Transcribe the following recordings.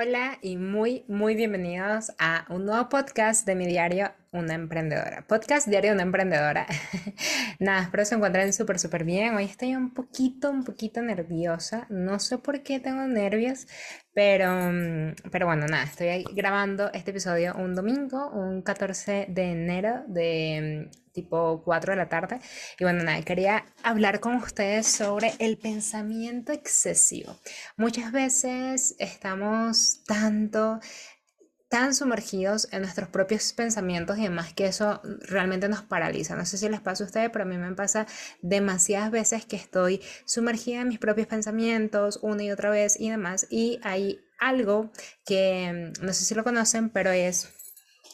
Hola y muy, muy bienvenidos a un nuevo podcast de mi diario Una Emprendedora. Podcast diario Una Emprendedora. Nada, espero se encuentren súper, súper bien. Hoy estoy un poquito, un poquito nerviosa. No sé por qué tengo nervios, pero, mm, pero bueno, nada, estoy grabando este episodio un domingo, un 14 de enero de mm, tipo 4 de la tarde. Y bueno, nada, quería hablar con ustedes sobre el pensamiento excesivo. Muchas veces estamos tanto tan sumergidos en nuestros propios pensamientos y demás que eso realmente nos paraliza. No sé si les pasa a ustedes, pero a mí me pasa demasiadas veces que estoy sumergida en mis propios pensamientos una y otra vez y demás. Y hay algo que no sé si lo conocen, pero es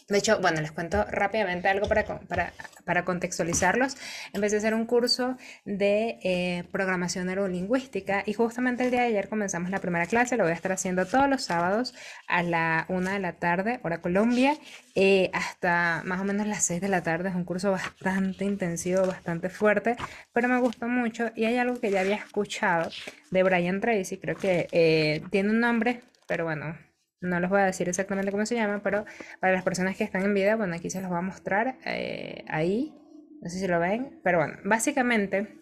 de hecho, bueno, les cuento rápidamente algo para, para, para contextualizarlos. Empecé a hacer un curso de eh, programación neurolingüística y justamente el día de ayer comenzamos la primera clase. Lo voy a estar haciendo todos los sábados a la una de la tarde, hora Colombia, eh, hasta más o menos las 6 de la tarde. Es un curso bastante intensivo, bastante fuerte, pero me gustó mucho y hay algo que ya había escuchado de Brian Tracy, creo que eh, tiene un nombre, pero bueno, no les voy a decir exactamente cómo se llama, pero para las personas que están en video, bueno, aquí se los voy a mostrar eh, ahí. No sé si lo ven, pero bueno, básicamente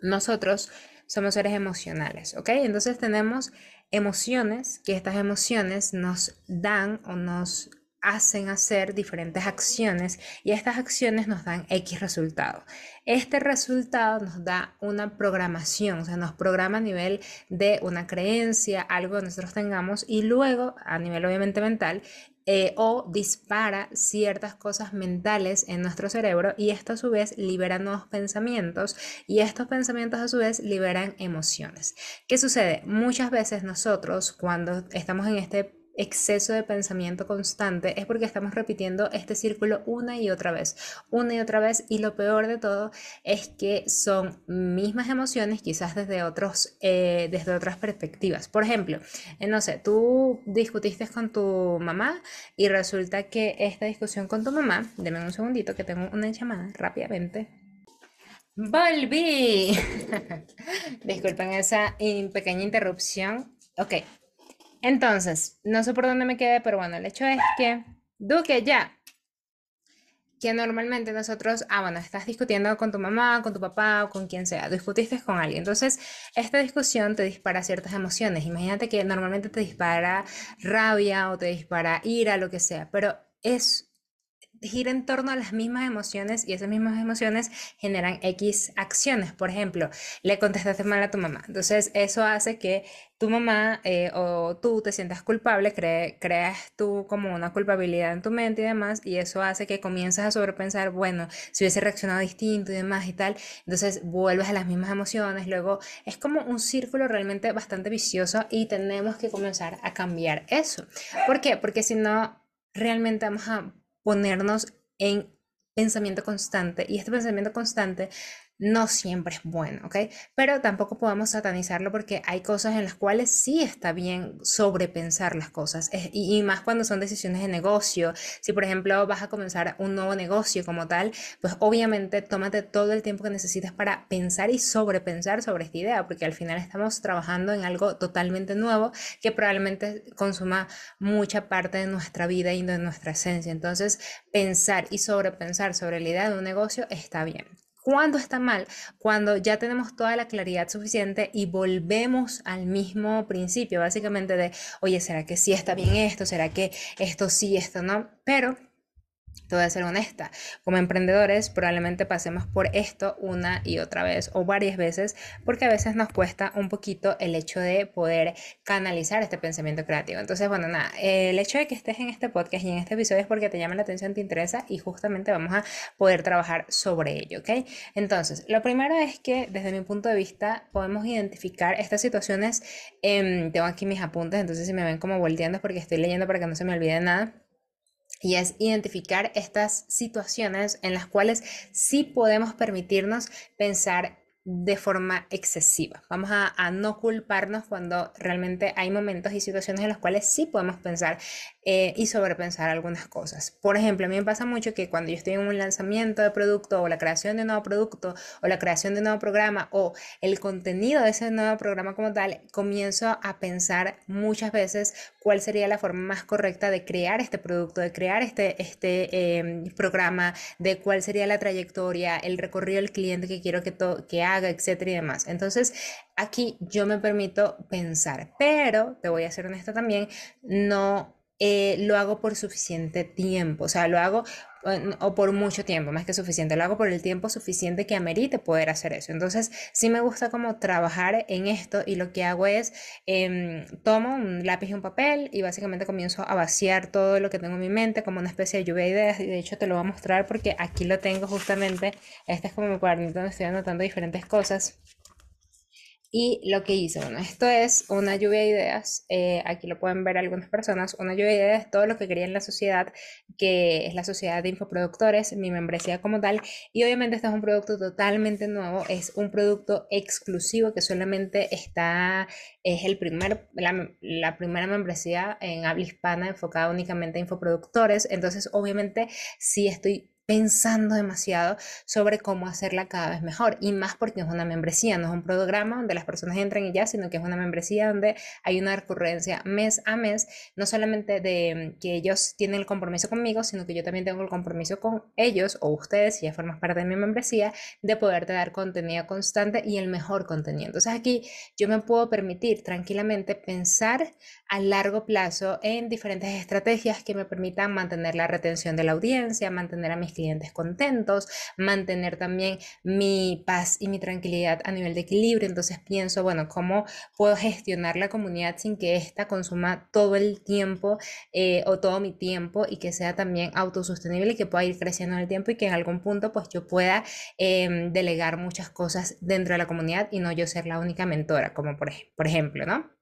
nosotros somos seres emocionales, ¿ok? Entonces tenemos emociones, que estas emociones nos dan o nos hacen hacer diferentes acciones y estas acciones nos dan X resultado. Este resultado nos da una programación, o sea, nos programa a nivel de una creencia, algo que nosotros tengamos y luego a nivel obviamente mental eh, o dispara ciertas cosas mentales en nuestro cerebro y esto a su vez libera nuevos pensamientos y estos pensamientos a su vez liberan emociones. ¿Qué sucede? Muchas veces nosotros cuando estamos en este exceso de pensamiento constante es porque estamos repitiendo este círculo una y otra vez, una y otra vez y lo peor de todo es que son mismas emociones quizás desde, otros, eh, desde otras perspectivas. Por ejemplo, eh, no sé, tú discutiste con tu mamá y resulta que esta discusión con tu mamá, denme un segundito que tengo una llamada rápidamente. Volví. Disculpen esa pequeña interrupción. Ok, entonces, no sé por dónde me quedé, pero bueno, el hecho es que, Duque, ya. Que normalmente nosotros, ah, bueno, estás discutiendo con tu mamá, con tu papá o con quien sea, discutiste con alguien. Entonces, esta discusión te dispara ciertas emociones. Imagínate que normalmente te dispara rabia o te dispara ira, lo que sea, pero es gira en torno a las mismas emociones y esas mismas emociones generan X acciones. Por ejemplo, le contestaste mal a tu mamá. Entonces, eso hace que tu mamá eh, o tú te sientas culpable, creas tú como una culpabilidad en tu mente y demás, y eso hace que comiences a sobrepensar, bueno, si hubiese reaccionado distinto y demás y tal, entonces vuelves a las mismas emociones, luego es como un círculo realmente bastante vicioso y tenemos que comenzar a cambiar eso. ¿Por qué? Porque si no, realmente vamos a ponernos en pensamiento constante y este pensamiento constante no siempre es bueno, ¿ok? Pero tampoco podemos satanizarlo porque hay cosas en las cuales sí está bien sobrepensar las cosas y, más cuando son decisiones de negocio. Si por ejemplo vas a comenzar un nuevo negocio como tal, pues obviamente tómate todo el tiempo que necesites para pensar y sobrepensar sobre esta idea, porque al final estamos trabajando en algo totalmente nuevo que probablemente consuma mucha parte de nuestra vida y de nuestra esencia. Entonces, pensar y sobrepensar sobre la idea de un negocio está bien. ¿Cuándo está mal? Cuando ya tenemos toda la claridad suficiente y volvemos al mismo principio, básicamente de, oye, ¿será que sí está bien esto? ¿Será que esto sí, esto no? Pero te voy a ser honesta, como emprendedores probablemente pasemos por esto una y otra vez o varias veces porque a veces nos cuesta un poquito el hecho de poder canalizar este pensamiento creativo. Entonces, bueno, nada, el hecho de que estés en este podcast y en este episodio es porque te llama la atención, te interesa y justamente vamos a poder trabajar sobre ello, ¿ok? Entonces, lo primero es que desde mi punto de vista podemos identificar estas situaciones, tengo aquí mis apuntes, entonces si me ven como volteando es porque estoy leyendo para que no se me olvide nada y es identificar estas situaciones en las cuales sí podemos permitirnos pensar de forma excesiva. Vamos a, no culparnos cuando realmente hay momentos y situaciones en los cuales sí podemos pensar eh, y sobrepensar algunas cosas. Por ejemplo, a mí me pasa mucho que cuando yo estoy en un lanzamiento de producto o la creación de un nuevo producto o la creación de un nuevo programa o el contenido de ese nuevo programa como tal, comienzo a pensar muchas veces cuál sería la forma más correcta de crear este producto, de crear este, este em, programa, de cuál sería la trayectoria, el recorrido del cliente que quiero que, que haga, etcétera y demás. Entonces, aquí yo me permito pensar, pero te voy a ser honesta también, no eh, lo hago por suficiente tiempo, o sea, lo hago o por mucho tiempo, más que suficiente, lo hago por el tiempo suficiente que amerite poder hacer eso. Entonces, sí me gusta como trabajar en esto y lo que hago es, em, tomo un lápiz y un papel y básicamente comienzo a vaciar todo lo que tengo en mi mente como una especie de lluvia de ideas y de hecho te lo voy a mostrar porque aquí lo tengo justamente, este es como mi cuadernito donde estoy anotando diferentes cosas. Y lo que hice, bueno, esto es una lluvia de ideas, eh, aquí lo pueden ver algunas personas, una lluvia de ideas, todo lo que quería en la sociedad, que es la sociedad de infoproductores, mi membresía como tal, y obviamente este es un producto totalmente nuevo, es un producto exclusivo que solamente está, es el primer, la, la primera membresía en habla hispana enfocada únicamente a infoproductores, entonces obviamente sí estoy pensando demasiado sobre cómo hacerla cada vez mejor y más porque es una membresía, no es un programa donde las personas entran y ya, sino que es una membresía donde hay una recurrencia mes a mes, no solamente de que ellos tienen el compromiso conmigo, sino que yo también tengo el compromiso con ellos o ustedes, si ya formas parte de mi membresía, de poderte dar contenido constante y el mejor contenido. Entonces aquí yo me puedo permitir tranquilamente pensar a largo plazo en diferentes estrategias que me permitan mantener la retención de la audiencia, mantener a mis clientes contentos, mantener también mi paz y mi tranquilidad a nivel de equilibrio. Entonces pienso, bueno, ¿cómo puedo gestionar la comunidad sin que ésta consuma todo el tiempo eh, o todo mi tiempo y que sea también autosostenible y que pueda ir creciendo en el tiempo y que en algún punto pues yo pueda em, delegar muchas cosas dentro de la comunidad y no yo ser la única mentora, como por, por ejemplo, ¿no?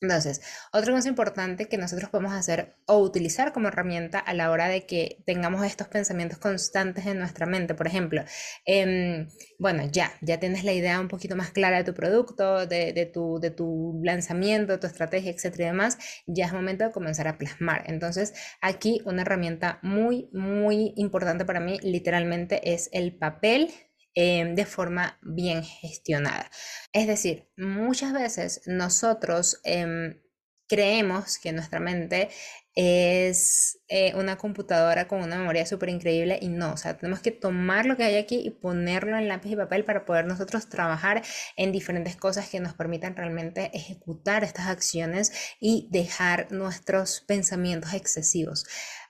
Entonces, otra cosa importante que nosotros podemos hacer o utilizar como herramienta a la hora de que tengamos estos pensamientos constantes en nuestra mente, por ejemplo, em, bueno, ya, ya tienes la idea un poquito más clara de tu producto, de, tu, de tu lanzamiento, tu estrategia, etcétera y demás, ya es momento de comenzar a plasmar. Entonces, aquí una herramienta muy, muy importante para mí, literalmente, es el papel Em, de forma bien gestionada. Es decir, muchas veces nosotros em, creemos que nuestra mente es eh, una computadora con una memoria súper increíble y no, o sea, tenemos que tomar lo que hay aquí y ponerlo en lápiz y papel para poder nosotros trabajar en diferentes cosas que nos permitan realmente ejecutar estas acciones y dejar nuestros pensamientos excesivos.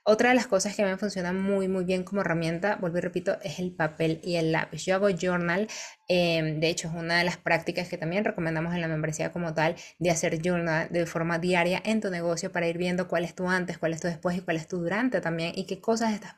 Otra de las cosas que me funcionan muy, muy bien como herramienta, vuelvo y repito, es el papel y el lápiz. Yo hago journal, em, de hecho es una de las prácticas que también recomendamos en la membresía como tal, de hacer journal de forma diaria en tu negocio para ir viendo cuál es tu antes, cuál es tu después y cuál es tu durante también y qué cosas estás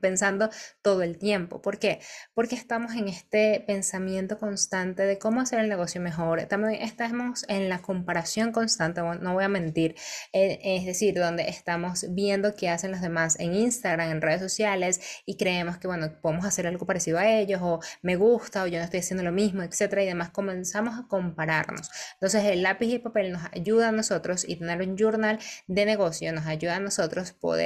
pensando todo el tiempo. ¿Por qué? Porque estamos en este pensamiento constante de cómo hacer el negocio mejor. También estamos en la comparación constante, no voy a mentir, eh, es decir, donde estamos viendo qué hacen los demás en Instagram, en redes sociales y creemos que, bueno, podemos hacer algo parecido a ellos o me gusta o yo no estoy haciendo lo mismo, etcétera y demás, comenzamos a compararnos. Entonces, el lápiz y el papel nos ayuda a nosotros y tener un journal de negocio nos ayuda a nosotros poder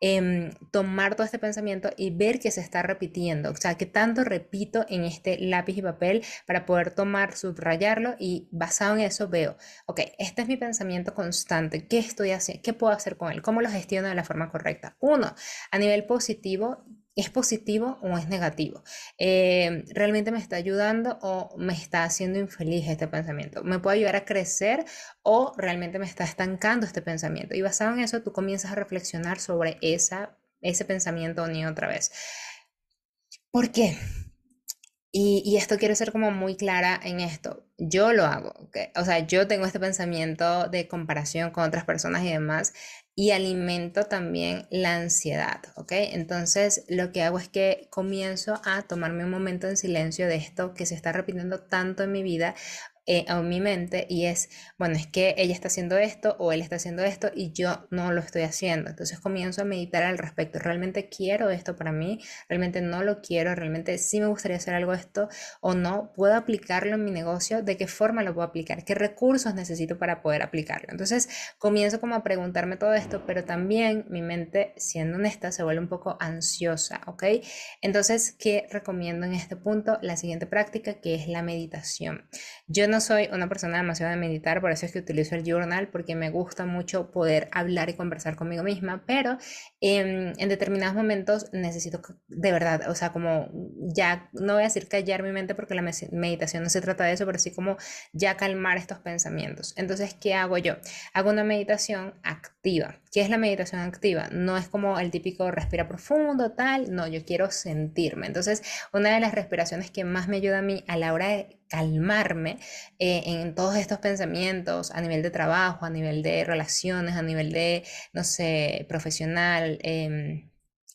em, tomar todo este pensamiento y ver que se está repitiendo, o sea, que tanto repito en este lápiz y papel para poder tomar, subrayarlo y basado en eso veo, ok, este es mi pensamiento constante, ¿qué estoy haciendo? ¿Qué puedo hacer con él? ¿Cómo lo gestiono de la forma correcta? Uno, a nivel positivo, ¿Es positivo o es negativo? Eh, ¿Realmente me está ayudando o me está haciendo infeliz este pensamiento? ¿Me puede ayudar a crecer o realmente me está estancando este pensamiento? Y basado en eso, tú comienzas a reflexionar sobre esa, ese pensamiento ni otra vez. ¿Por qué? Y, esto quiero ser como muy clara en esto. Yo lo hago, o sea, yo tengo este pensamiento de comparación con otras personas y demás y alimento también la ansiedad, ¿ok? Entonces lo que hago es que comienzo a tomarme un momento en silencio de esto que se está repitiendo tanto en mi vida eh, en mi mente y es, bueno, es que ella está haciendo esto o él está haciendo esto y yo no lo estoy haciendo. Entonces comienzo a meditar al respecto. ¿Realmente quiero esto para mí? ¿Realmente no lo quiero? ¿Realmente sí me gustaría hacer algo esto o no? ¿Puedo aplicarlo en mi negocio? ¿De qué forma lo puedo aplicar? ¿Qué recursos necesito para poder aplicarlo? Entonces comienzo como a preguntarme todo esto, pero también mi mente, siendo honesta, se vuelve un poco ansiosa, ¿ok? Entonces, ¿qué recomiendo en este punto? La siguiente práctica que es la meditación. Yo no soy una persona demasiado de meditar, por eso es que utilizo el journal, porque me gusta mucho poder hablar y conversar conmigo misma, pero en, en determinados momentos necesito de verdad, o sea, como ya, no voy a decir callar mi mente porque la meditación no se trata de eso, pero sí como ya calmar estos pensamientos. Entonces, ¿qué hago yo? Hago una meditación activa. ¿Qué es la meditación activa? No es como el típico respira profundo, tal, no, yo quiero sentirme. Entonces, una de las respiraciones que más me ayuda a mí a la hora de calmarme eh, en todos estos pensamientos a nivel de trabajo, a nivel de relaciones, a nivel de, no sé, profesional. Eh,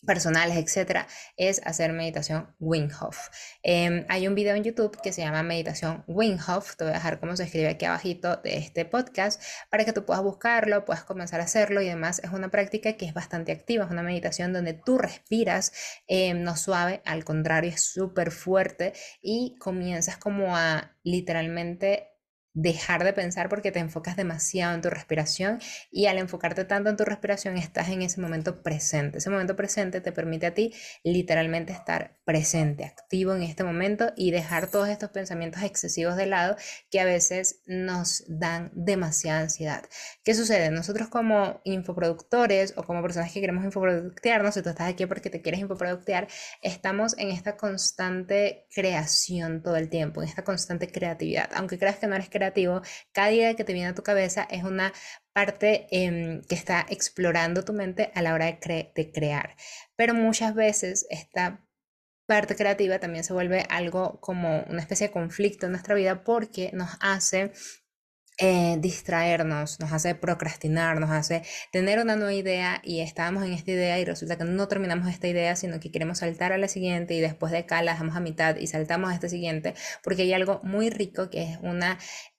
personales, etcétera, es hacer meditación Wim Hof. Em, hay un video en YouTube que se llama Meditación Wim Hof, te voy a dejar cómo se escribe aquí abajito de este podcast para que tú puedas buscarlo, puedas comenzar a hacerlo y además es una práctica que es bastante activa, es una meditación donde tú respiras em, no suave, al contrario es súper fuerte y comienzas como a literalmente dejar de pensar porque te enfocas demasiado en tu respiración y al enfocarte tanto en tu respiración estás en ese momento presente. Ese momento presente te permite a ti literalmente estar presente, activo en este momento y dejar todos estos pensamientos excesivos de lado que a veces nos dan demasiada ansiedad. ¿Qué sucede? Nosotros como infoproductores o como personas que queremos infoproductearnos, si tú estás aquí porque te quieres infoproductear, estamos en esta constante creación todo el tiempo, en esta constante creatividad. Aunque creas que no eres creativo, cada idea que te viene a tu cabeza es una parte em, que está explorando tu mente a la hora de, crear. Pero muchas veces esta parte creativa también se vuelve algo como una especie de conflicto en nuestra vida porque nos hace eh, distraernos, nos hace procrastinar, nos hace tener una nueva idea y estamos en esta idea y resulta que no terminamos esta idea, sino que queremos saltar a la siguiente y después de acá la dejamos a mitad y saltamos a esta siguiente, porque hay algo muy rico que es una,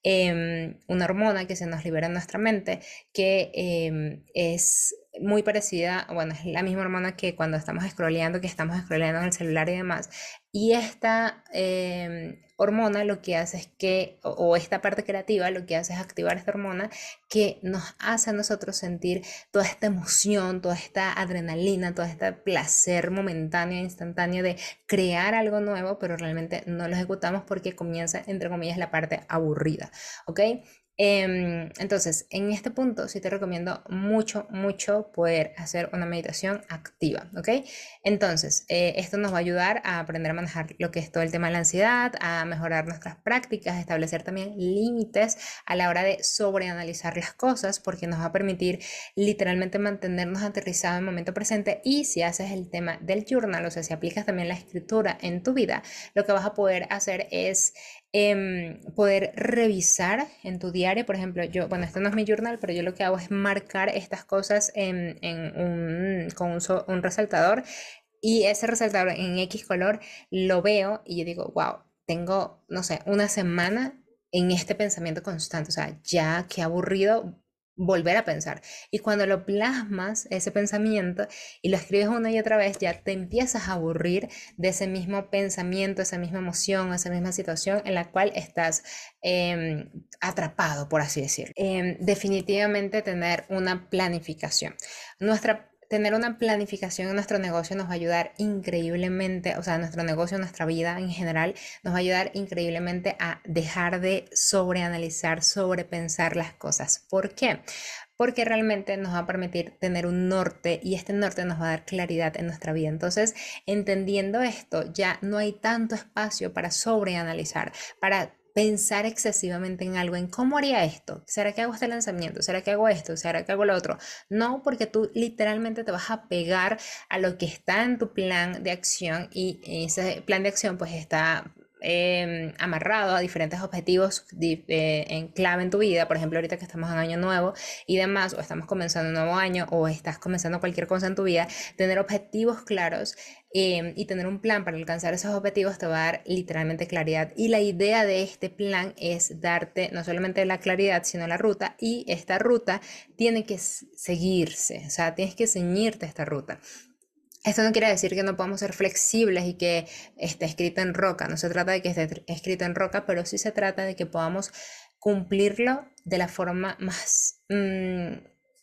em, una hormona que se nos libera en nuestra mente, que em, es muy parecida, bueno, es la misma hormona que cuando estamos scrolleando, que estamos scrolleando en el celular y demás. Y esta em, hormona lo que hace es que, o, esta parte creativa lo que hace es activar esta hormona que nos hace a nosotros sentir toda esta emoción, toda esta adrenalina, todo este placer momentáneo, instantáneo de crear algo nuevo, pero realmente no lo ejecutamos porque comienza, entre comillas, la parte aburrida, ¿ok? Em, entonces, en este punto sí te recomiendo mucho, mucho poder hacer una meditación activa, ¿ok? Entonces, eh, esto nos va a ayudar a aprender a manejar lo que es todo el tema de la ansiedad, a mejorar nuestras prácticas, establecer también límites a la hora de sobreanalizar las cosas, porque nos va a permitir literalmente mantenernos aterrizados en el momento presente y si haces el tema del journal, o sea, si aplicas también la escritura en tu vida, lo que vas a poder hacer es Em, poder revisar en tu diario, por ejemplo, yo, bueno, esto no es mi journal, pero yo lo que hago es marcar estas cosas en, un, con un, un resaltador y ese resaltador en X color lo veo y yo digo, wow, tengo, no sé, una semana en este pensamiento constante, o sea, ya qué aburrido, volver a pensar. Y cuando lo plasmas, ese pensamiento, y lo escribes una y otra vez, ya te empiezas a aburrir de ese mismo pensamiento, esa misma emoción, esa misma situación en la cual estás em, atrapado, por así decirlo. Em, definitivamente tener una planificación. Nuestra tener una planificación en nuestro negocio nos va a ayudar increíblemente, o sea, nuestro negocio, nuestra vida en general, nos va a ayudar increíblemente a dejar de sobreanalizar, sobrepensar las cosas. ¿Por qué? Porque realmente nos va a permitir tener un norte y este norte nos va a dar claridad en nuestra vida. Entonces, entendiendo esto, ya no hay tanto espacio para sobreanalizar, para pensar excesivamente en algo, en cómo haría esto, ¿será que hago este lanzamiento? ¿Será que hago esto? ¿Será que hago lo otro? No, porque tú literalmente te vas a pegar a lo que está en tu plan de acción y ese plan de acción pues está em, amarrado a diferentes objetivos eh, en clave en tu vida, por ejemplo, ahorita que estamos en año nuevo y demás, o estamos comenzando un nuevo año, o estás comenzando cualquier cosa en tu vida, tener objetivos claros em, y tener un plan para alcanzar esos objetivos te va a dar literalmente claridad. Y la idea de este plan es darte no solamente la claridad, sino la ruta, y esta ruta tiene que seguirse, o sea, tienes que ceñirte esta ruta. Esto no quiere decir que no podamos ser flexibles y que esté escrito en roca. No se trata de que esté escrito en roca, pero sí se trata de que podamos cumplirlo de la forma más, mm,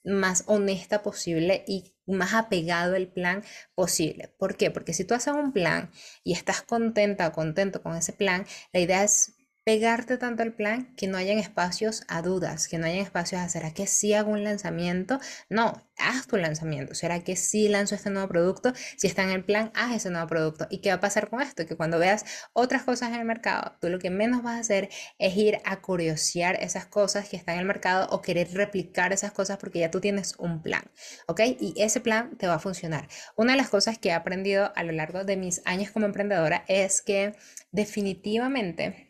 más honesta posible y más apegado al plan posible. ¿Por qué? Porque si tú haces un plan y estás contenta o contento con ese plan, la idea es pegarte tanto al plan que no hayan espacios a dudas, que no hayan espacios a ¿será que sí hago un lanzamiento? No, haz tu lanzamiento. ¿Será que sí lanzo este nuevo producto? Si está en el plan, haz ese nuevo producto. ¿Y qué va a pasar con esto? Que cuando veas otras cosas en el mercado, tú lo que menos vas a hacer es ir a curiosear esas cosas que están en el mercado o querer replicar esas cosas porque ya tú tienes un plan, ¿ok? Y ese plan te va a funcionar. Una de las cosas que he aprendido a lo largo de mis años como emprendedora es que definitivamente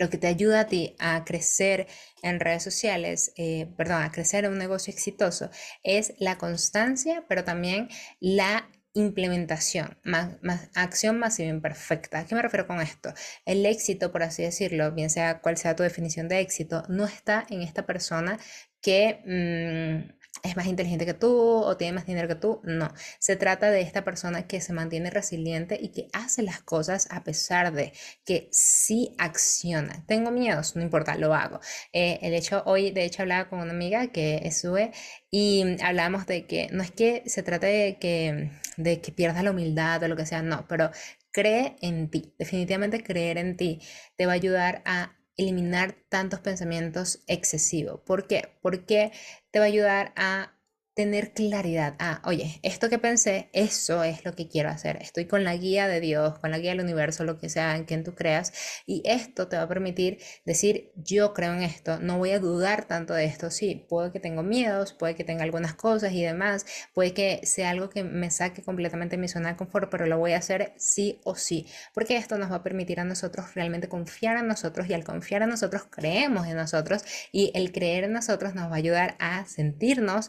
lo que te ayuda a ti a crecer en redes sociales, eh, perdón, a crecer en un negocio exitoso, es la constancia, pero también la implementación, más, acción masiva imperfecta. ¿A qué me refiero con esto? El éxito, por así decirlo, bien sea cual sea tu definición de éxito, no está en esta persona que... Mm, es más inteligente que tú o tiene más dinero que tú. No, se trata de esta persona que se mantiene resiliente y que hace las cosas a pesar de que sí acciona. Tengo miedos, no importa, lo hago. Eh, el hecho, hoy de hecho hablaba con una amiga que es SUE y hablábamos de que no es que se trate de que, de que pierdas la humildad o lo que sea, no, pero cree en ti. Definitivamente creer en ti te va a ayudar a eliminar tantos pensamientos excesivos. ¿Por qué? Porque te va a ayudar a tener claridad. Ah, oye, esto que pensé, eso es lo que quiero hacer. Estoy con la guía de Dios, con la guía del universo, lo que sea en quien tú creas. Y esto te va a permitir decir, yo creo en esto, no voy a dudar tanto de esto. Sí, puede que tengo miedos, puede que tenga algunas cosas y demás, puede que sea algo que me saque completamente de mi zona de confort, pero lo voy a hacer sí o sí. Porque esto nos va a permitir a nosotros realmente confiar en nosotros y al confiar en nosotros creemos en nosotros y el creer en nosotros nos va a ayudar a sentirnos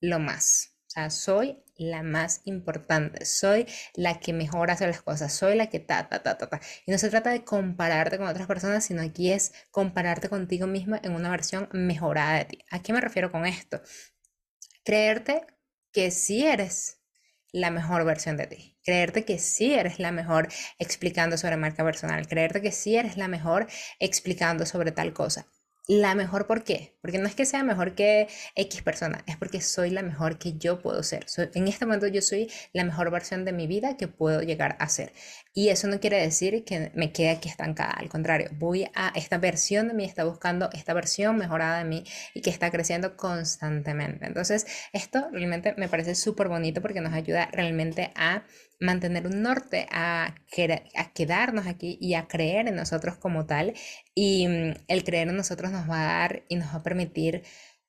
lo más. O sea, soy la más importante, soy la que mejor hace las cosas, soy la que ta, ta, ta, ta, ta. Y no se trata de compararte con otras personas, sino aquí es compararte contigo misma en una versión mejorada de ti. ¿A qué me refiero con esto? Creerte que sí eres la mejor versión de ti. Creerte que sí eres la mejor explicando sobre marca personal. Creerte que sí eres la mejor explicando sobre tal cosa la mejor, ¿por qué? Porque no es que sea mejor que X persona, es porque soy la mejor que yo puedo ser. en este momento yo soy la mejor versión de mi vida que puedo llegar a ser. Y eso no quiere decir que me quede aquí estancada, al contrario, voy a esta versión de mí, está buscando esta versión mejorada de mí y que está creciendo constantemente. Entonces, esto realmente me parece súper bonito porque nos ayuda realmente a mantener un norte, a, a quedarnos aquí y a creer en nosotros como tal. Y mm, el creer en nosotros nos va a dar y nos va a permitir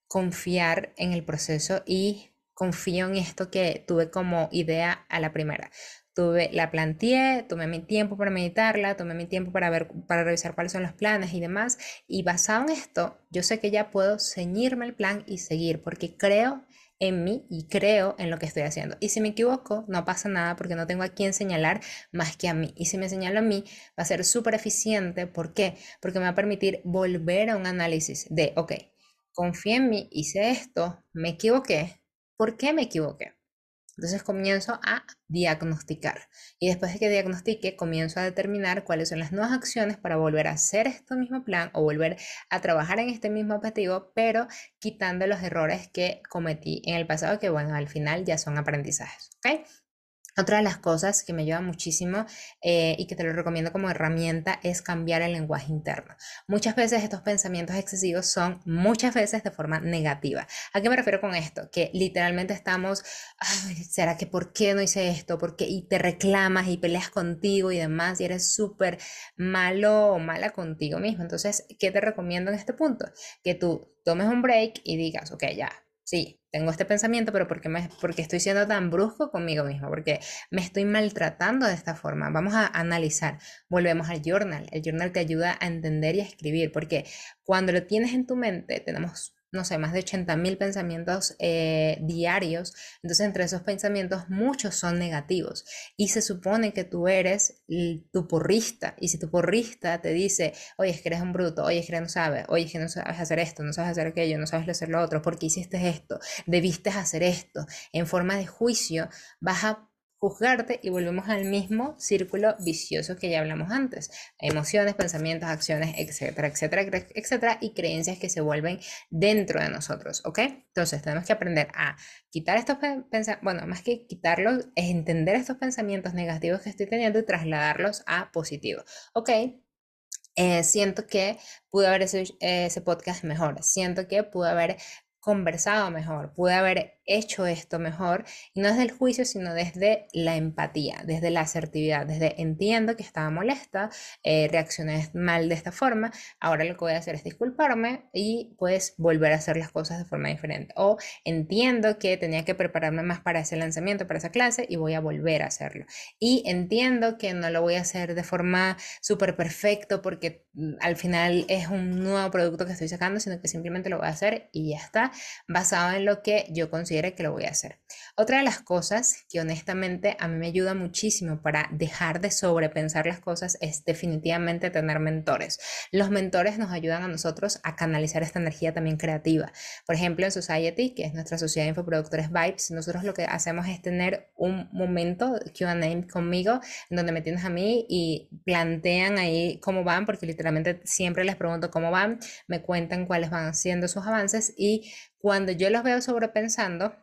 confiar en el proceso y confío en esto que tuve como idea a la primera. Tuve, la planteé, tomé mi tiempo para meditarla, tomé mi tiempo para ver, para revisar cuáles son los planes y demás. Y basado en esto, yo sé que ya puedo ceñirme el plan y seguir, porque creo en mí y creo en lo que estoy haciendo. Y si me equivoco, no pasa nada porque no tengo a quién señalar más que a mí. Y si me señalo a mí, va a ser súper eficiente. ¿Por qué? Porque me va a permitir volver a un análisis de, ok, confié en mí, hice esto, me equivoqué. ¿Por qué me equivoqué? Entonces comienzo a diagnosticar y después de que diagnostique comienzo a determinar cuáles son las nuevas acciones para volver a hacer este mismo plan o volver a trabajar en este mismo objetivo, pero quitando los errores que cometí en el pasado que bueno, al final ya son aprendizajes. ¿ok? Otra de las cosas que me ayuda muchísimo eh, y que te lo recomiendo como herramienta es cambiar el lenguaje interno. Muchas veces estos pensamientos excesivos son muchas veces de forma negativa. ¿A qué me refiero con esto? Que literalmente estamos, ¿será que por qué no hice esto? ¿Por qué? Y te reclamas y peleas contigo y demás y eres súper malo o mala contigo mismo. Entonces, ¿qué te recomiendo en este punto? Que tú tomes un break y digas, ok, ya, sí, tengo este pensamiento, pero ¿por qué, me, porque estoy siendo tan brusco conmigo mismo? Porque me estoy maltratando de esta forma. Vamos a analizar. Volvemos al journal. El journal te ayuda a entender y a escribir, porque cuando lo tienes en tu mente, tenemos no sé, más de 80 mil pensamientos eh, diarios. Entonces, entre esos pensamientos, muchos son negativos. Y se supone que tú eres tu porrista. Y si tu porrista te dice, oye, es que eres un bruto, oye, es que no sabes, oye, es que no sabes hacer esto, no sabes hacer aquello, no sabes hacer lo otro, porque hiciste esto, debiste hacer esto, en forma de juicio, vas a juzgarte y volvemos al mismo círculo vicioso que ya hablamos antes. Emociones, pensamientos, acciones, etcétera, etcétera, etcétera, y creencias que se vuelven dentro de nosotros, ¿ok? Entonces tenemos que aprender a quitar estos pensamientos, bueno, más que quitarlos, es entender estos pensamientos negativos que estoy teniendo y trasladarlos a positivos, ¿ok? Eh, siento que pude haber hecho ese podcast mejor, siento que pude haber conversado mejor, pude haber hecho esto mejor, y no desde el juicio, sino desde la empatía, desde la asertividad, desde entiendo que estaba molesta, eh, reaccioné mal de esta forma, ahora lo que voy a hacer es disculparme y pues volver a hacer las cosas de forma diferente. O entiendo que tenía que prepararme más para ese lanzamiento, para esa clase, y voy a volver a hacerlo. Y entiendo que no lo voy a hacer de forma súper perfecto porque mm, al final es un nuevo producto que estoy sacando, sino que simplemente lo voy a hacer y ya está, basado en lo que yo considero que lo voy a hacer. Otra de las cosas que honestamente a mí me ayuda muchísimo para dejar de sobrepensar las cosas es definitivamente tener mentores. Los mentores nos ayudan a nosotros a canalizar esta energía también creativa. Por ejemplo, en Society, que es nuestra sociedad de infoproductores Vibes, nosotros lo que hacemos es tener un momento QA conmigo, donde me tienes a mí y plantean ahí cómo van, porque literalmente siempre les pregunto cómo van, me cuentan cuáles van siendo sus avances y cuando yo los veo sobrepensando,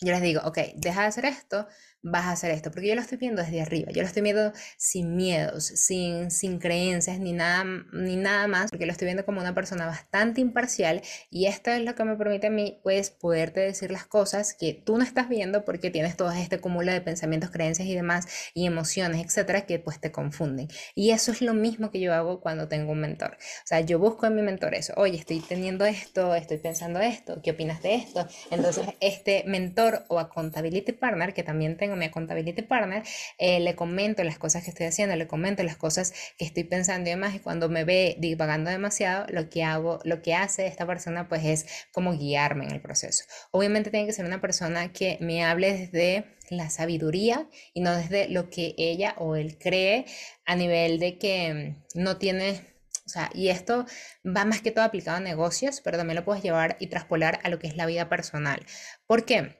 yo les digo, ok, deja de hacer esto, vas a hacer esto, porque yo lo estoy viendo desde arriba, yo lo estoy viendo sin miedos, sin, sin creencias, ni nada, ni nada más, porque lo estoy viendo como una persona bastante imparcial y esto es lo que me permite a mí, pues, poderte decir las cosas que tú no estás viendo porque tienes todo este cúmulo de pensamientos, creencias y demás, y emociones, etcétera, que pues te confunden. Y eso es lo mismo que yo hago cuando tengo un mentor. O sea, yo busco en mi mentor eso, oye, estoy teniendo esto, estoy pensando esto, ¿qué opinas de esto? Entonces, este mentor o accountability partner, que también tengo mi accountability partner, eh, le comento las cosas que estoy haciendo, le comento las cosas que estoy pensando y demás, y cuando me ve divagando demasiado, lo que hago, lo que hace esta persona, pues es como guiarme en el proceso. Obviamente tiene que ser una persona que me hable desde la sabiduría y no desde lo que ella o él cree a nivel de que no tiene o sea, y esto va más que todo aplicado a negocios, pero también lo puedes llevar y traspolar a lo que es la vida personal. ¿Por qué?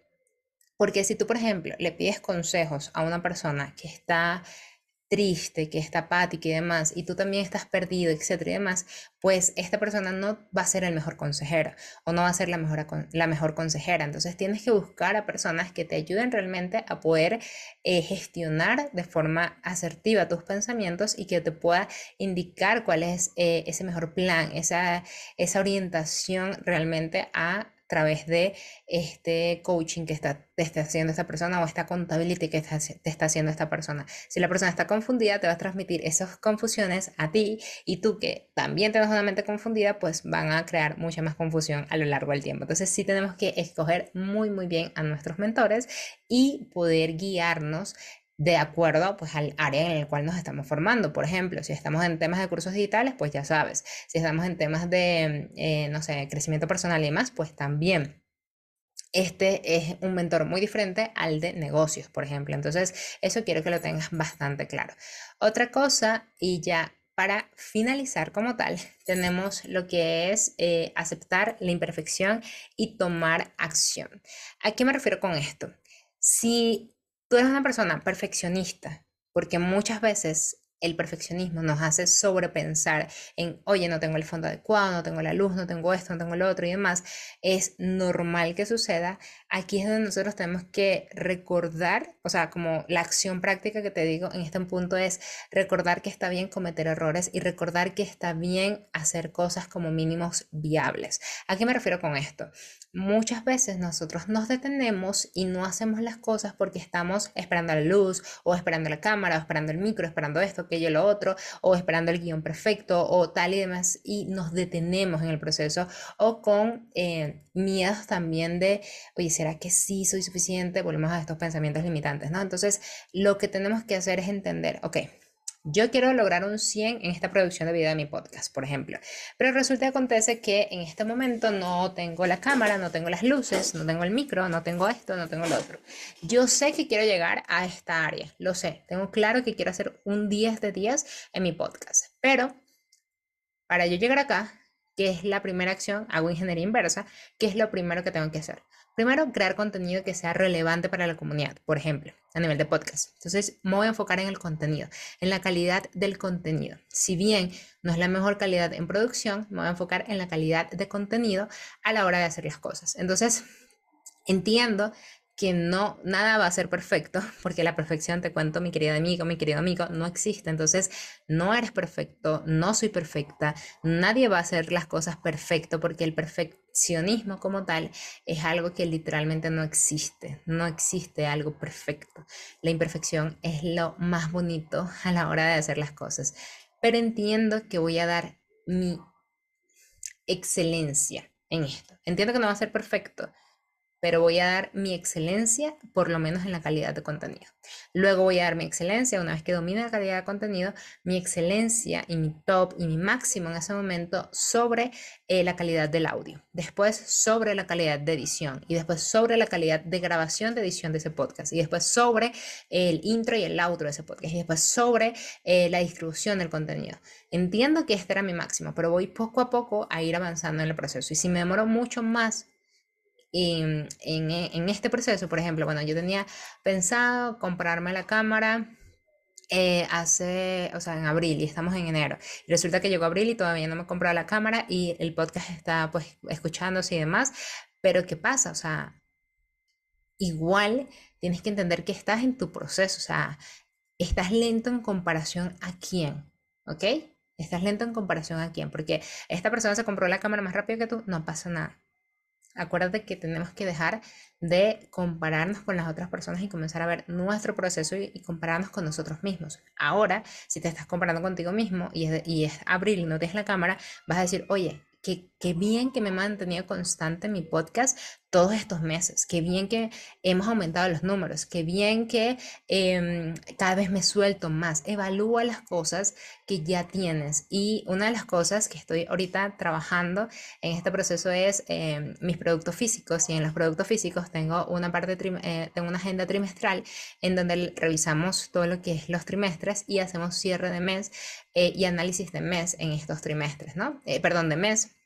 Porque si tú, por ejemplo, le pides consejos a una persona que está triste, que está apática y demás, y tú también estás perdido, etcétera y demás, pues esta persona no va a ser el mejor consejero o no va a ser la mejor, la mejor consejera. Entonces tienes que buscar a personas que te ayuden realmente a poder eh, gestionar de forma asertiva tus pensamientos y que te pueda indicar cuál es eh, ese mejor plan, esa, esa orientación realmente a través de este coaching que está, te está haciendo esta persona o esta contabilidad que te está haciendo esta persona. Si la persona está confundida, te va a transmitir esas confusiones a ti y tú que también tienes una mente confundida, pues van a crear mucha más confusión a lo largo del tiempo. Entonces sí tenemos que escoger muy, muy bien a nuestros mentores y poder guiarnos de acuerdo pues, al área en el cual nos estamos formando. Por ejemplo, si estamos en temas de cursos digitales, pues ya sabes. Si estamos en temas de, eh, no sé, crecimiento personal y más, pues también. Este es un mentor muy diferente al de negocios, por ejemplo. Entonces, eso quiero que lo tengas bastante claro. Otra cosa, y ya para finalizar como tal, tenemos lo que es eh, aceptar la imperfección y tomar acción. ¿A qué me refiero con esto? Si tú eres una persona perfeccionista, porque muchas veces el perfeccionismo nos hace sobrepensar en, oye, no tengo el fondo adecuado, no tengo la luz, no tengo esto, no tengo lo otro y demás, es normal que suceda. Aquí es donde nosotros tenemos que recordar, o sea, como la acción práctica que te digo en este punto es recordar que está bien cometer errores y recordar que está bien hacer cosas como mínimos viables. ¿A qué me refiero con esto? Muchas veces nosotros nos detenemos y no hacemos las cosas porque estamos esperando la luz o esperando la cámara o esperando el micro, esperando esto, aquello, lo otro, o esperando el guion perfecto, o tal y demás, y nos detenemos en el proceso, o con eh, miedos también de, oye, ¿será que sí soy suficiente? Volvemos a estos pensamientos limitantes, ¿no? Entonces, lo que tenemos que hacer es entender, ok, yo quiero lograr un 100 en esta producción de video de mi podcast, por ejemplo. Pero resulta que acontece que en este momento no tengo la cámara, no tengo las luces, no tengo el micro, no tengo esto, no tengo lo otro. Yo sé que quiero llegar a esta área, lo sé. Tengo claro que quiero hacer un 10 de 10 en mi podcast. Pero para yo llegar acá, que es la primera acción, hago ingeniería inversa, ¿qué es lo primero que tengo que hacer? Primero, crear contenido que sea relevante para la comunidad, por ejemplo, a nivel de podcast. Entonces, me voy a enfocar en el contenido, en la calidad del contenido. Si bien no es la mejor calidad en producción, me voy a enfocar en la calidad de contenido a la hora de hacer las cosas. Entonces, entiendo que no, nada va a ser perfecto, porque la perfección, te cuento, mi querido amigo, mi querido amigo, no existe. Entonces, no eres perfecto, no soy perfecta, nadie va a hacer las cosas perfecto, porque el perfeccionismo como tal es algo que literalmente no existe, no existe algo perfecto. La imperfección es lo más bonito a la hora de hacer las cosas, pero entiendo que voy a dar mi excelencia en esto. Entiendo que no va a ser perfecto, pero voy a dar mi excelencia por lo menos en la calidad de contenido. Luego voy a dar mi excelencia, una vez que domine la calidad de contenido, mi excelencia y mi top y mi máximo en ese momento sobre eh, la calidad del audio. Después sobre la calidad de edición y después sobre la calidad de grabación de edición de ese podcast y después sobre el intro y el outro de ese podcast y después sobre eh, la distribución del contenido. Entiendo que este era mi máximo, pero voy poco a poco a ir avanzando en el proceso y si me demoro mucho más en, en, este proceso, por ejemplo, bueno, yo tenía pensado comprarme la cámara eh, hace, o sea, en abril y estamos en enero. Y resulta que llegó abril y todavía no me he comprado la cámara y el podcast está pues escuchándose y demás. Pero ¿qué pasa? O sea, igual tienes que entender que estás en tu proceso, o sea, estás lento en comparación a quién, ¿ok? Estás lento en comparación a quién, porque esta persona se compró la cámara más rápido que tú, no pasa nada. Acuérdate que tenemos que dejar de compararnos con las otras personas y comenzar a ver nuestro proceso y, compararnos con nosotros mismos. Ahora, si te estás comparando contigo mismo y es, y es abril y no tienes la cámara, vas a decir, oye, qué, bien que me he mantenido constante en mi podcast todos estos meses, qué bien que hemos aumentado los números, qué bien que em, cada vez me suelto más. Evalúa las cosas que ya tienes. Y una de las cosas que estoy ahorita trabajando en este proceso es em, mis productos físicos. Y en los productos físicos tengo una parte, eh, tengo una agenda trimestral en donde revisamos todo lo que es los trimestres y hacemos cierre de mes eh, y análisis de mes en estos trimestres, ¿no? Eh, perdón, de mes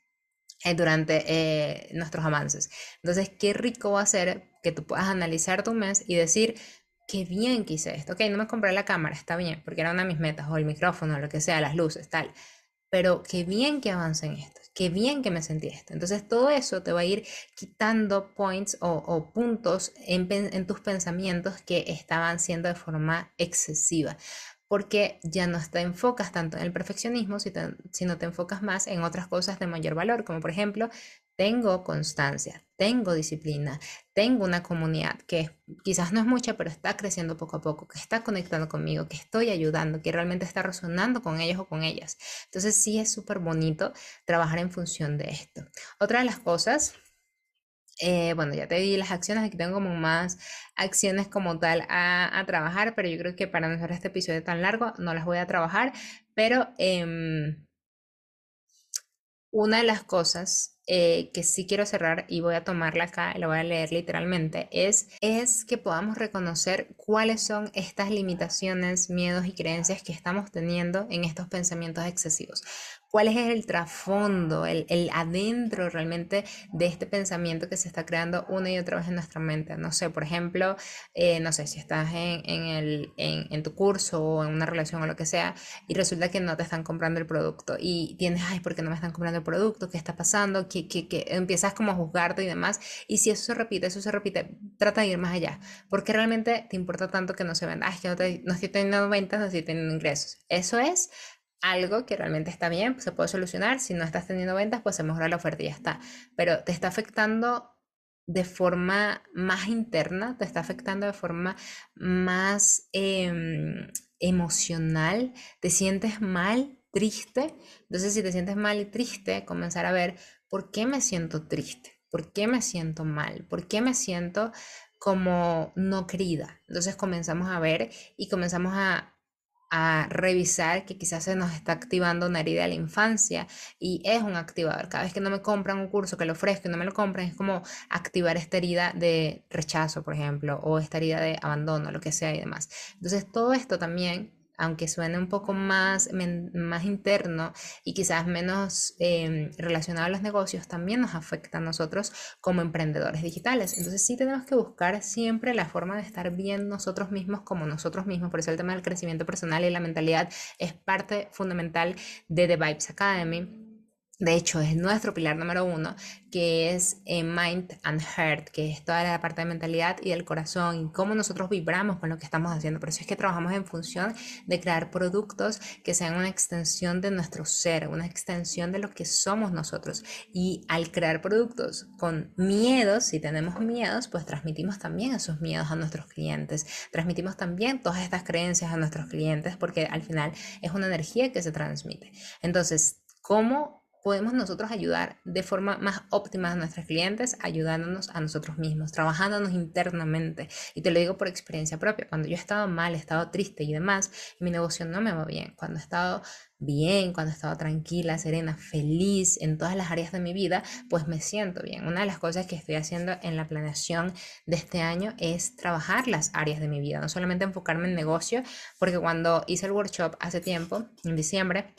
eh, durante eh, nuestros avances. Entonces, qué rico va a ser que tú puedas analizar tu mes y decir, qué bien que esto. Ok, no me compré la cámara, está bien, porque era una de mis metas, o el micrófono, o lo que sea, las luces, tal. Pero qué bien que avancé en esto, qué bien que me sentí esto. Entonces, todo eso te va a ir quitando points o, puntos en tus pensamientos que estaban siendo de forma excesiva porque ya no te enfocas tanto en el perfeccionismo, sino te enfocas más en otras cosas de mayor valor, como por ejemplo, tengo constancia, tengo disciplina, tengo una comunidad que quizás no es mucha, pero está creciendo poco a poco, que está conectando conmigo, que estoy ayudando, que realmente está resonando con ellos o con ellas. Entonces sí es súper bonito trabajar en función de esto. Otra de las cosas eh, bueno, ya te di las acciones, aquí tengo como más acciones como tal a, trabajar, pero yo creo que para no hacer este episodio tan largo no las voy a trabajar, pero em, una de las cosas eh, que sí quiero cerrar y voy a tomarla acá, lo voy a leer literalmente, es, es que podamos reconocer cuáles son estas limitaciones, miedos y creencias que estamos teniendo en estos pensamientos excesivos cuál es el trasfondo, el, el, adentro realmente de este pensamiento que se está creando una y otra vez en nuestra mente. No sé, por ejemplo, eh, no sé, si estás en, en, el, en, en, tu curso o en una relación o lo que sea y resulta que no te están comprando el producto y tienes, ay, ¿por qué no me están comprando el producto? ¿Qué está pasando? Que, empiezas como a juzgarte y demás. Y si eso se repite, eso se repite, trata de ir más allá. porque realmente te importa tanto que no se venda? Ay, que no, te, no estoy teniendo ventas, no estoy teniendo ingresos. Eso es algo que realmente está bien, pues se puede solucionar. Si no estás teniendo ventas, pues se mejora la oferta y ya está. Pero te está afectando de forma más interna, te está afectando de forma más, em, emocional, te sientes mal, triste. Entonces, si te sientes mal y triste, comenzar a ver por qué me siento triste, por qué me siento mal, por qué me siento como no querida. Entonces comenzamos a ver y comenzamos a, a revisar que quizás se nos está activando una herida de la infancia y es un activador. Cada vez que no me compran un curso que lo ofrezco y no me lo compran, es como activar esta herida de rechazo, por ejemplo, o esta herida de abandono, lo que sea y demás. Entonces, todo esto también aunque suene un poco más, más interno y quizás menos em, relacionado a los negocios, también nos afecta a nosotros como emprendedores digitales. Entonces sí tenemos que buscar siempre la forma de estar bien nosotros mismos como nosotros mismos. Por eso el tema del crecimiento personal y la mentalidad es parte fundamental de The Vibes Academy de hecho, es nuestro pilar número uno, que es eh, Mind and Heart, que es toda la parte de mentalidad y del corazón y cómo nosotros vibramos con lo que estamos haciendo. Por eso es que trabajamos en función de crear productos que sean una extensión de nuestro ser, una extensión de lo que somos nosotros. Y al crear productos con miedos, si tenemos miedos, pues transmitimos también esos miedos a nuestros clientes. Transmitimos también todas estas creencias a nuestros clientes porque al final es una energía que se transmite. Entonces, ¿cómo podemos nosotros ayudar de forma más óptima a nuestros clientes, ayudándonos a nosotros mismos, trabajándonos internamente. Y te lo digo por experiencia propia. Cuando yo he estado mal, he estado triste y demás, mi negocio no me va bien. Cuando he estado bien, cuando he estado tranquila, serena, feliz en todas las áreas de mi vida, pues me siento bien. Una de las cosas que estoy haciendo en la planeación de este año es trabajar las áreas de mi vida, no solamente enfocarme en negocio, porque cuando hice el workshop hace tiempo, en diciembre,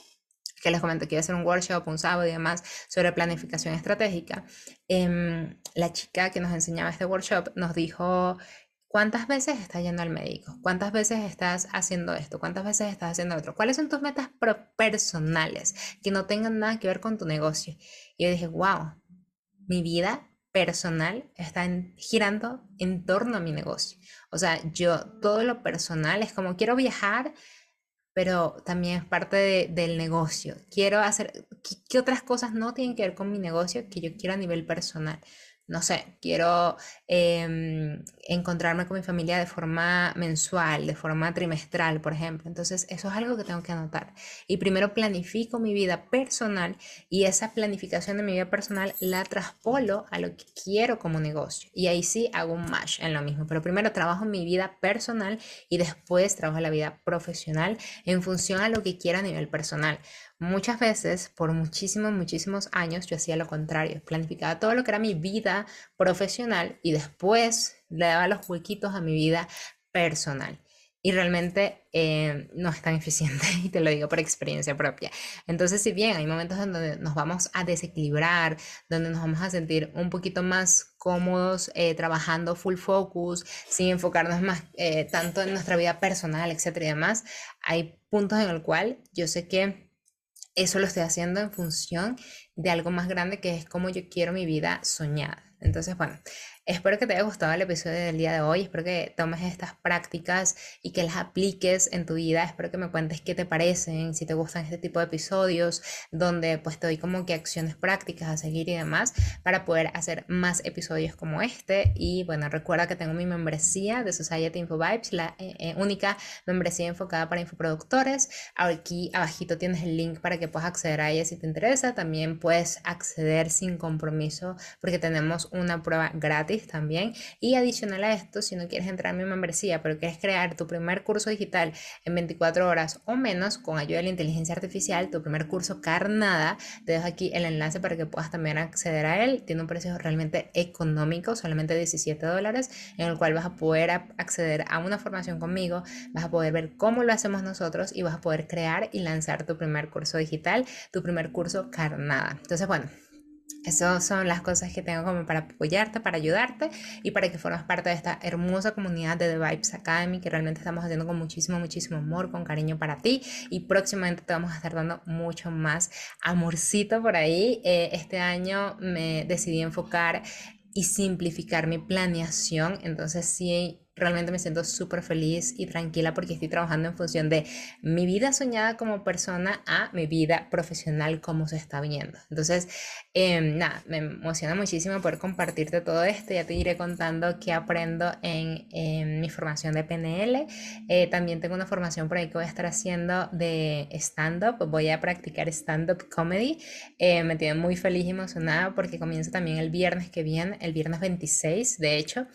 que les comenté que iba a hacer un workshop un sábado y demás sobre planificación estratégica, em, la chica que nos enseñaba este workshop nos dijo, ¿cuántas veces estás yendo al médico? ¿Cuántas veces estás haciendo esto? ¿Cuántas veces estás haciendo otro? ¿Cuáles son tus metas personales que no tengan nada que ver con tu negocio? Y yo dije, wow, mi vida personal está girando en torno a mi negocio. O sea, yo todo lo personal es como quiero viajar pero también es parte del negocio. Quiero hacer, ¿qué, otras cosas no tienen que ver con mi negocio que yo quiero a nivel personal? No sé, quiero em, encontrarme con mi familia de forma mensual, de forma trimestral, por ejemplo. Entonces, eso es algo que tengo que anotar. Y primero planifico mi vida personal y esa planificación de mi vida personal la traspolo a lo que quiero como negocio. Y ahí sí hago un match en lo mismo. Pero primero trabajo mi vida personal y después trabajo la vida profesional en función a lo que quiero a nivel personal. Muchas veces, por muchísimos, muchísimos años, yo hacía lo contrario. Planificaba todo lo que era mi vida profesional y después le daba los huequitos a mi vida personal. Y realmente eh, no es tan eficiente, y te lo digo por experiencia propia. Entonces, si bien hay momentos en donde nos vamos a desequilibrar, donde nos vamos a sentir un poquito más cómodos eh, trabajando full focus, sin enfocarnos más eh, tanto en nuestra vida personal, etcétera y demás, hay puntos en el cual yo sé que eso lo estoy haciendo en función de algo más grande que es como yo quiero mi vida soñada. Entonces, bueno, Espero que te haya gustado el episodio del día de hoy, espero que tomes estas prácticas y que las apliques en tu vida, espero que me cuentes qué te parecen, si te gustan este tipo de episodios, donde pues te doy como que acciones prácticas a seguir y demás para poder hacer más episodios como este. Y bueno, recuerda que tengo mi membresía de Society Info Vibes, la eh, eh, única membresía enfocada para infoproductores. Aquí abajito tienes el link para que puedas acceder a ella si te interesa. También puedes acceder sin compromiso porque tenemos una prueba gratis también. Y adicional a esto, si no quieres entrar en mi membresía, pero quieres crear tu primer curso digital en 24 horas o menos con ayuda de la inteligencia artificial, tu primer curso Carnada, te dejo aquí el enlace para que puedas también acceder a él. Tiene un precio realmente económico, solamente 17 dólares, en el cual vas a poder acceder a una formación conmigo, vas a poder ver cómo lo hacemos nosotros y vas a poder crear y lanzar tu primer curso digital, tu primer curso Carnada. Entonces, bueno, esas son las cosas que tengo como para apoyarte, para ayudarte y para que formas parte de esta hermosa comunidad de The Vibes Academy que realmente estamos haciendo con muchísimo, muchísimo amor, con cariño para ti y próximamente te vamos a estar dando mucho más amorcito por ahí. Eh, este año me decidí enfocar y simplificar mi planeación, entonces sí realmente me siento súper feliz y tranquila porque estoy trabajando en función de mi vida soñada como persona a mi vida profesional como se está viendo. Entonces, em, nada, me emociona muchísimo poder compartirte todo esto. Ya te iré contando qué aprendo en, mi formación de PNL. Eh, también tengo una formación por ahí que voy a estar haciendo de stand-up. Voy a practicar stand-up comedy. Eh, me tiene muy feliz y emocionada porque comienza también el viernes que viene, el viernes 26, de hecho.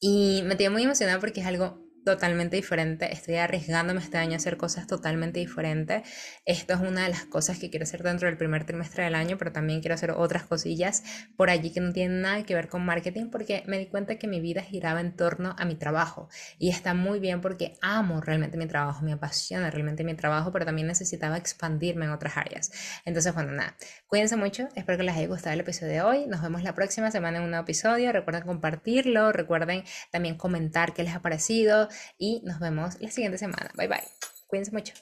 Y me tiene muy emocionada porque es algo totalmente diferente. Estoy arriesgándome este año a hacer cosas totalmente diferentes. Esto es una de las cosas que quiero hacer dentro del primer trimestre del año, pero también quiero hacer otras cosillas por allí que no tienen nada que ver con marketing porque me di cuenta que mi vida giraba en torno a mi trabajo y está muy bien porque amo realmente mi trabajo, me apasiona realmente mi trabajo, pero también necesitaba expandirme en otras áreas. Entonces, bueno, nada, cuídense mucho, espero que les haya gustado el episodio de hoy. Nos vemos la próxima semana en un nuevo episodio. Recuerden compartirlo, recuerden también comentar qué les ha parecido y nos vemos la siguiente semana. Bye bye. Cuídense mucho.